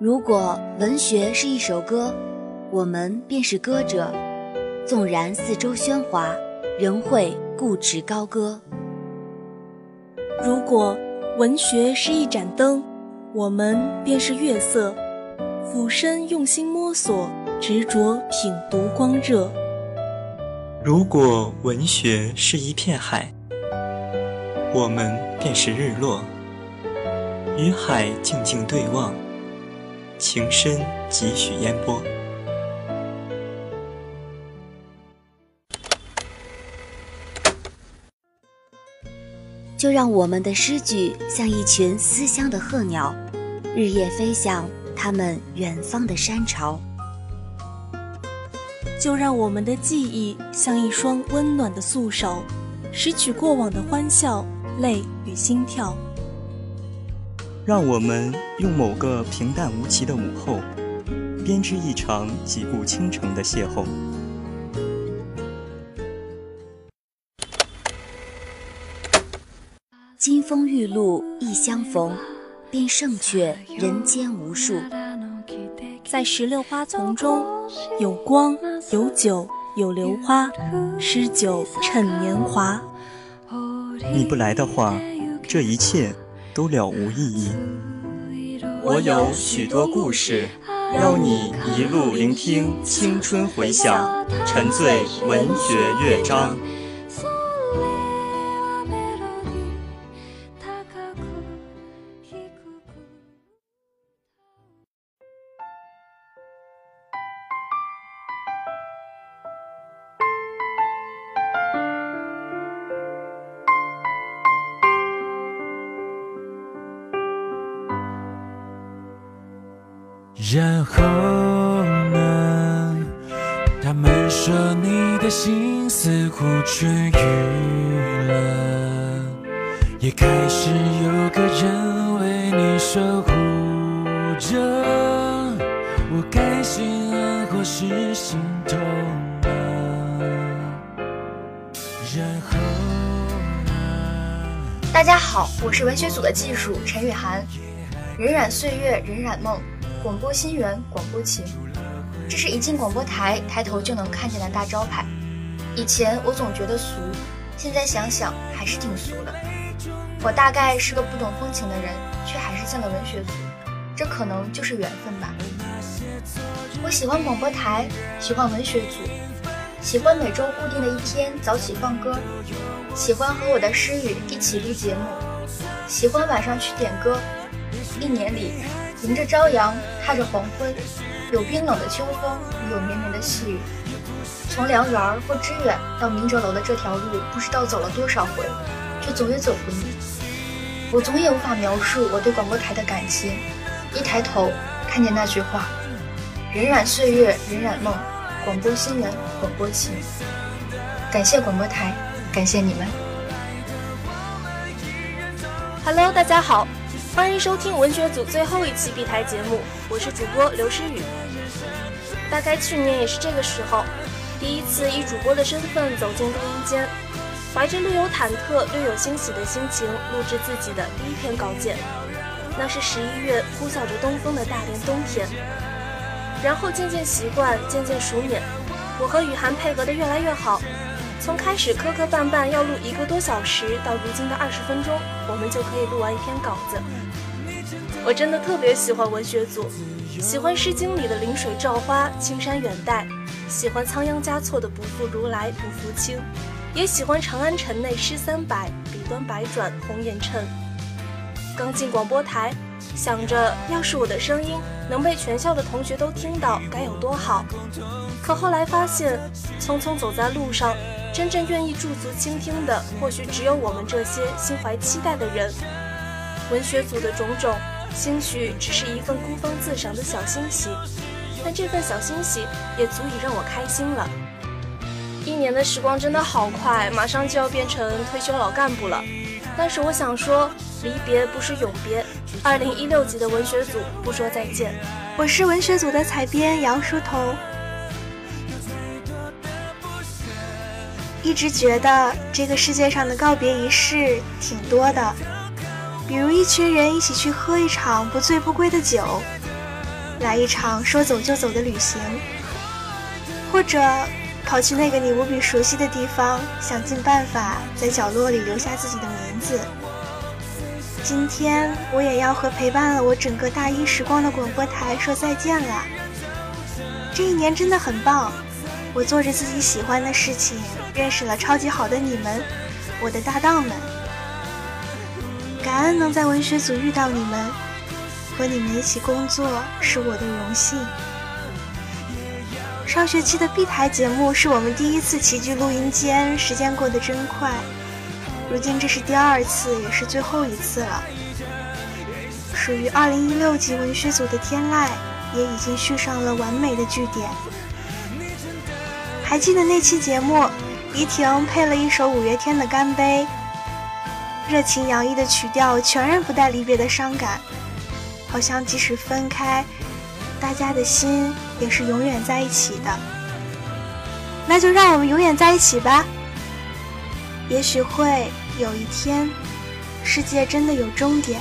如果文学是一首歌，我们便是歌者。纵然四周喧哗，仍会固执高歌。如果文学是一盏灯，我们便是月色，俯身用心摸索，执着品读光热。如果文学是一片海，我们便是日落，与海静静对望，情深几许烟波。就让我们的诗句像一群思乡的鹤鸟，日夜飞向他们远方的山巢。就让我们的记忆像一双温暖的素手，拾取过往的欢笑、泪与心跳。让我们用某个平淡无奇的午后，编织一场几顾倾城的邂逅。金风玉露一相逢，便胜却人间无数。在石榴花丛中，有光，有酒，有榴花，诗酒趁年华。你不来的话，这一切都了无意义。我有许多故事，邀你一路聆听青春回响，沉醉文学乐章。然后呢？他们说你的心似乎痊愈了，也开始有个人为你守护着。我该心安或是心痛呢？然后呢？大家好，我是文学组的技术陈雨涵，荏苒岁月，荏苒梦。广播新源，广播情，这是一进广播台抬头就能看见的大招牌。以前我总觉得俗，现在想想还是挺俗的。我大概是个不懂风情的人，却还是进了文学组，这可能就是缘分吧。我喜欢广播台，喜欢文学组，喜欢每周固定的一天早起放歌，喜欢和我的诗语一起录节目，喜欢晚上去点歌。一年里。迎着朝阳，踏着黄昏，有冰冷的秋风，也有绵绵的细雨。从良园或知远到明哲楼的这条路，不知道走了多少回，却总也走不腻。我总也无法描述我对广播台的感情。一抬头，看见那句话：“荏苒岁月，荏苒梦，广播新闻，广播情。”感谢广播台，感谢你们。Hello，大家好。欢迎收听文学组最后一期闭台节目，我是主播刘诗雨。大概去年也是这个时候，第一次以主播的身份走进录音间，怀着略有忐忑、略有欣喜的心情录制自己的第一篇稿件。那是十一月呼啸着东风的大连冬天。然后渐渐习惯，渐渐熟稔，我和雨涵配合的越来越好。从开始磕磕绊绊要录一个多小时，到如今的二十分钟，我们就可以录完一篇稿子。我真的特别喜欢文学组，喜欢《诗经》里的“临水照花，青山远黛”，喜欢仓央嘉措的“不负如来不负卿”，也喜欢长安城内诗三百，笔端百转红颜衬。刚进广播台，想着要是我的声音能被全校的同学都听到，该有多好。可后来发现，匆匆走在路上。真正愿意驻足倾听的，或许只有我们这些心怀期待的人。文学组的种种，兴许只是一份孤芳自赏的小欣喜，但这份小欣喜也足以让我开心了。一年的时光真的好快，马上就要变成退休老干部了。但是我想说，离别不是永别。二零一六级的文学组不说再见。我是文学组的采编杨书头。一直觉得这个世界上的告别仪式挺多的，比如一群人一起去喝一场不醉不归的酒，来一场说走就走的旅行，或者跑去那个你无比熟悉的地方，想尽办法在角落里留下自己的名字。今天我也要和陪伴了我整个大一时光的广播台说再见了。这一年真的很棒，我做着自己喜欢的事情，认识了超级好的你们，我的搭档们。感恩能在文学组遇到你们，和你们一起工作是我的荣幸。上学期的 B 台节目是我们第一次齐聚录音间，时间过得真快。如今这是第二次，也是最后一次了。属于2016级文学组的天籁，也已经续上了完美的句点。还记得那期节目，怡婷配了一首五月天的《干杯》，热情洋溢的曲调全然不带离别的伤感，好像即使分开，大家的心也是永远在一起的。那就让我们永远在一起吧。也许会。有一天，世界真的有终点，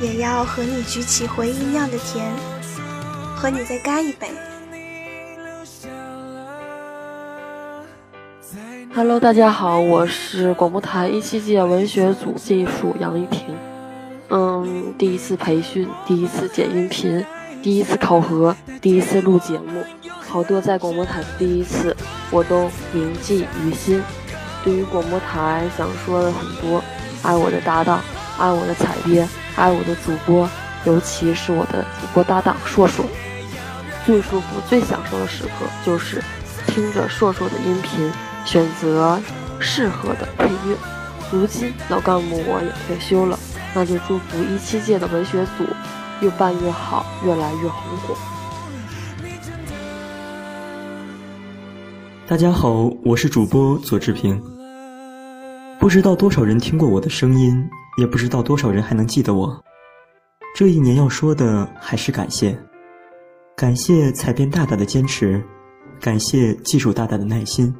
也要和你举起回忆酿的甜，和你再干一杯。Hello，大家好，我是广播台一七届文学组技术杨一婷。嗯，第一次培训，第一次剪音频，第一次考核，第一次录节目，好多在广播台的第一次，我都铭记于心。对于广播台想说的很多，爱我的搭档，爱我的采编，爱我的主播，尤其是我的主播搭档硕硕。最舒服、最享受的时刻就是听着硕硕的音频，选择适合的配乐。如今老干部我也退休了，那就祝福一七届的文学组越办越好，越来越红火。大家好，我是主播左志平。不知道多少人听过我的声音，也不知道多少人还能记得我。这一年要说的还是感谢，感谢采编大大的坚持，感谢技术大大的耐心，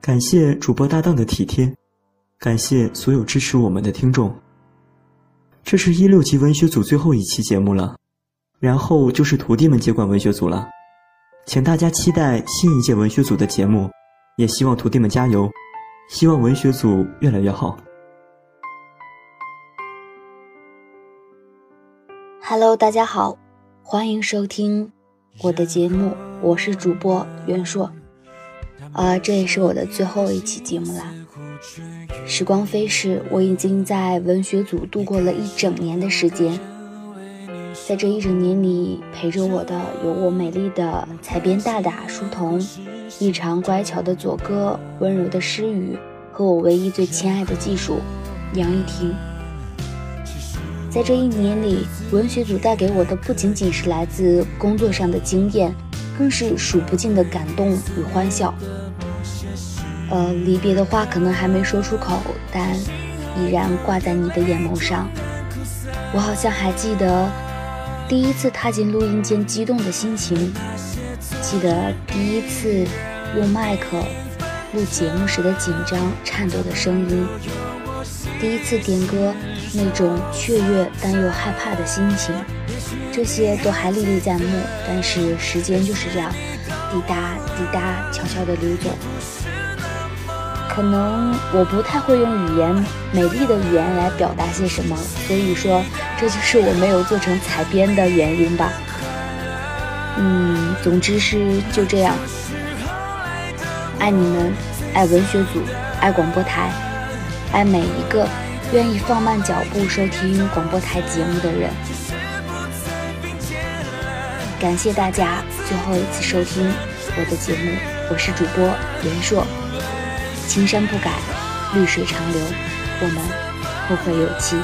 感谢主播搭档的体贴，感谢所有支持我们的听众。这是一六级文学组最后一期节目了，然后就是徒弟们接管文学组了，请大家期待新一届文学组的节目，也希望徒弟们加油。希望文学组越来越好。Hello，大家好，欢迎收听我的节目，我是主播袁硕。啊，这也是我的最后一期节目啦。时光飞逝，我已经在文学组度过了一整年的时间。在这一整年里，陪着我的有我美丽的采编大大书童。异常乖巧的左哥，温柔的诗雨，和我唯一最亲爱的技术杨一婷。在这一年里，文学组带给我的不仅仅是来自工作上的经验，更是数不尽的感动与欢笑。呃，离别的话可能还没说出口，但依然挂在你的眼眸上。我好像还记得第一次踏进录音间激动的心情。记得第一次用麦克录节目时的紧张颤抖的声音，第一次点歌那种雀跃但又害怕的心情，这些都还历历在目。但是时间就是这样，滴答滴答悄悄地流走。可能我不太会用语言美丽的语言来表达些什么，所以说这就是我没有做成彩编的原因吧。嗯，总之是就这样。爱你们，爱文学组，爱广播台，爱每一个愿意放慢脚步收听广播台节目的人。感谢大家最后一次收听我的节目，我是主播袁硕。青山不改，绿水长流，我们后会有期。